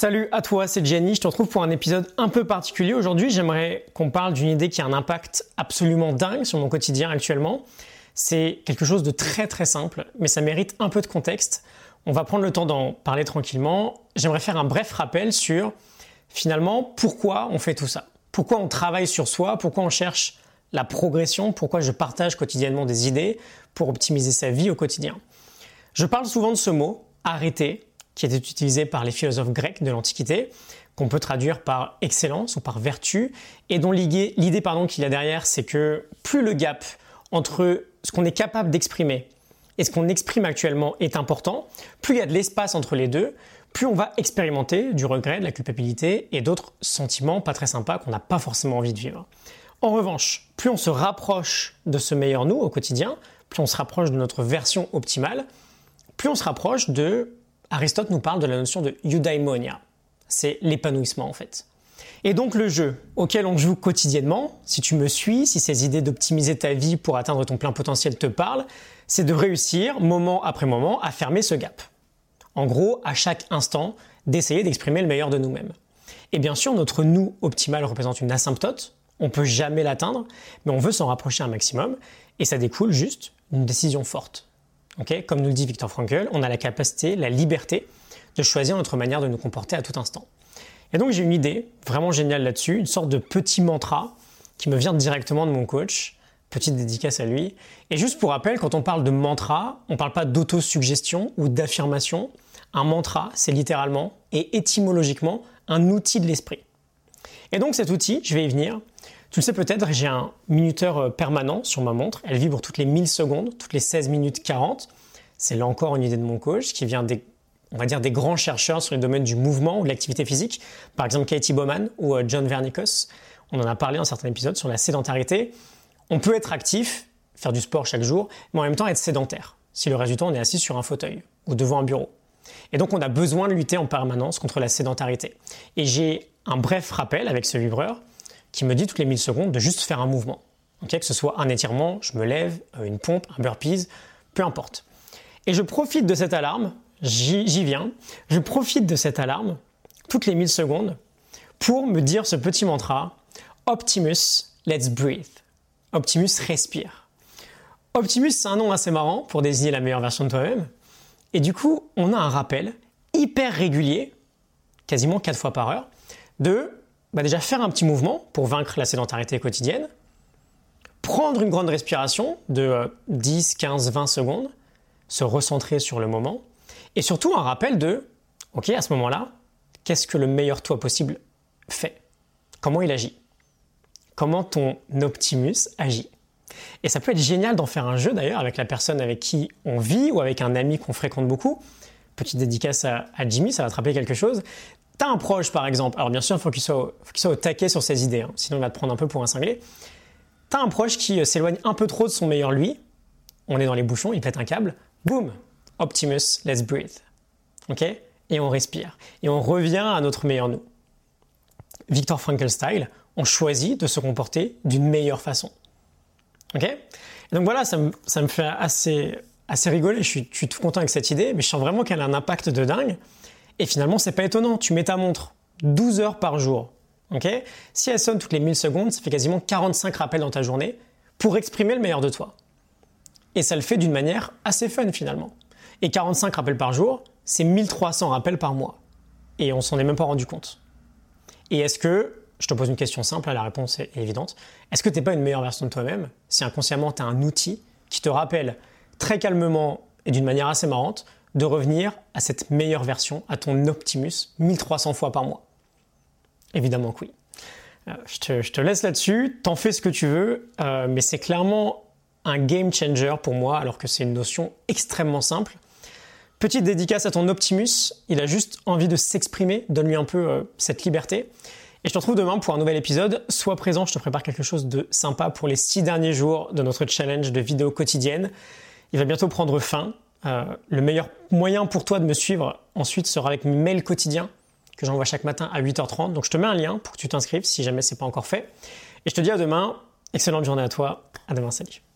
Salut à toi, c'est Jenny, je te retrouve pour un épisode un peu particulier. Aujourd'hui, j'aimerais qu'on parle d'une idée qui a un impact absolument dingue sur mon quotidien actuellement. C'est quelque chose de très très simple, mais ça mérite un peu de contexte. On va prendre le temps d'en parler tranquillement. J'aimerais faire un bref rappel sur finalement pourquoi on fait tout ça. Pourquoi on travaille sur soi, pourquoi on cherche la progression, pourquoi je partage quotidiennement des idées pour optimiser sa vie au quotidien? Je parle souvent de ce mot, arrêter, qui était utilisé par les philosophes grecs de l'Antiquité, qu'on peut traduire par excellence ou par vertu, et dont l'idée qu'il y a derrière, c'est que plus le gap entre ce qu'on est capable d'exprimer et ce qu'on exprime actuellement est important, plus il y a de l'espace entre les deux, plus on va expérimenter du regret, de la culpabilité et d'autres sentiments pas très sympas qu'on n'a pas forcément envie de vivre. En revanche, plus on se rapproche de ce meilleur nous au quotidien, plus on se rapproche de notre version optimale, plus on se rapproche de Aristote nous parle de la notion de eudaimonia. C'est l'épanouissement en fait. Et donc le jeu auquel on joue quotidiennement, si tu me suis, si ces idées d'optimiser ta vie pour atteindre ton plein potentiel te parlent, c'est de réussir, moment après moment, à fermer ce gap. En gros, à chaque instant, d'essayer d'exprimer le meilleur de nous-mêmes. Et bien sûr, notre nous optimal représente une asymptote, on ne peut jamais l'atteindre, mais on veut s'en rapprocher un maximum, et ça découle juste d'une décision forte. Comme nous le dit Victor Frankl, on a la capacité, la liberté de choisir notre manière de nous comporter à tout instant. Et donc j'ai une idée vraiment géniale là-dessus, une sorte de petit mantra qui me vient directement de mon coach. Petite dédicace à lui. Et juste pour rappel, quand on parle de mantra, on ne parle pas d'autosuggestion ou d'affirmation. Un mantra, c'est littéralement et étymologiquement un outil de l'esprit. Et donc cet outil, je vais y venir, tu le sais peut-être, j'ai un minuteur euh, permanent sur ma montre. Elle vibre toutes les 1000 secondes, toutes les 16 minutes 40. C'est là encore une idée de mon coach qui vient des, on va dire, des grands chercheurs sur les domaines du mouvement ou de l'activité physique. Par exemple, Katie Bowman ou euh, John Vernikos. On en a parlé dans certains épisodes sur la sédentarité. On peut être actif, faire du sport chaque jour, mais en même temps être sédentaire. Si le temps on est assis sur un fauteuil ou devant un bureau. Et donc on a besoin de lutter en permanence contre la sédentarité. Et j'ai un bref rappel avec ce vibreur qui me dit toutes les 1000 secondes de juste faire un mouvement. que ce soit un étirement, je me lève, euh, une pompe, un burpees, peu importe. Et je profite de cette alarme, j'y viens, je profite de cette alarme toutes les 1000 secondes pour me dire ce petit mantra Optimus, let's breathe. Optimus, respire. Optimus, c'est un nom assez marrant pour désigner la meilleure version de toi-même. Et du coup, on a un rappel hyper régulier, quasiment 4 fois par heure, de bah déjà faire un petit mouvement pour vaincre la sédentarité quotidienne, prendre une grande respiration de 10, 15, 20 secondes, se recentrer sur le moment, et surtout un rappel de, ok, à ce moment-là, qu'est-ce que le meilleur toi possible fait? Comment il agit? Comment ton Optimus agit? Et ça peut être génial d'en faire un jeu d'ailleurs avec la personne avec qui on vit ou avec un ami qu'on fréquente beaucoup. Petite dédicace à, Jimmy, ça va te rappeler quelque chose. T'as un proche, par exemple, alors bien sûr, il faut qu'il soit, au taquet sur ses idées, hein, sinon il va te prendre un peu pour un cinglé. T'as un proche qui euh, s'éloigne un peu trop de son meilleur lui, on est dans les bouchons, il pète un câble, boum, Optimus, let's breathe. Ok? Et on respire. Et on revient à notre meilleur nous. Victor Frankl style, on choisit de se comporter d'une meilleure façon. Ok? Et Donc voilà, ça me, fait assez, assez rigoler, je suis, je suis tout content avec cette idée, mais je sens vraiment qu'elle a un impact de dingue. Et finalement, c'est pas étonnant. Tu mets ta montre 12 heures par jour. si elle sonne toutes les 1000 secondes, ça fait quasiment 45 rappels dans ta journée pour exprimer le meilleur de toi. Et ça le fait d'une manière assez fun finalement. Et 45 rappels par jour, c'est 1300 rappels par mois. Et on s'en est même pas rendu compte. Et est-ce que, je te pose une question simple, la réponse est évidente, est-ce que tu n'es pas une meilleure version de toi-même si inconsciemment tu as un outil qui te rappelle très calmement et d'une manière assez marrante de revenir à cette meilleure version, à ton Optimus, 1300 fois par mois Évidemment que oui. Euh, je, te, laisse là-dessus, t'en fais ce que tu veux, euh, mais c'est clairement un game changer pour moi, alors que c'est une notion extrêmement simple. Petite dédicace à ton Optimus, il a juste envie de s'exprimer, donne-lui un peu euh, cette liberté. Et je te retrouve demain pour un nouvel épisode. Sois présent, je te prépare quelque chose de sympa pour les six derniers jours de notre challenge de vidéos quotidiennes. Il va bientôt prendre fin. Euh, le meilleur moyen pour toi de me suivre ensuite sera avec mes mails quotidiens que j'envoie chaque matin à 8h30. Donc je te mets un lien pour que tu t'inscrives si jamais c'est pas encore fait. Et je te dis à demain. Excellente journée à toi. À demain. Salut.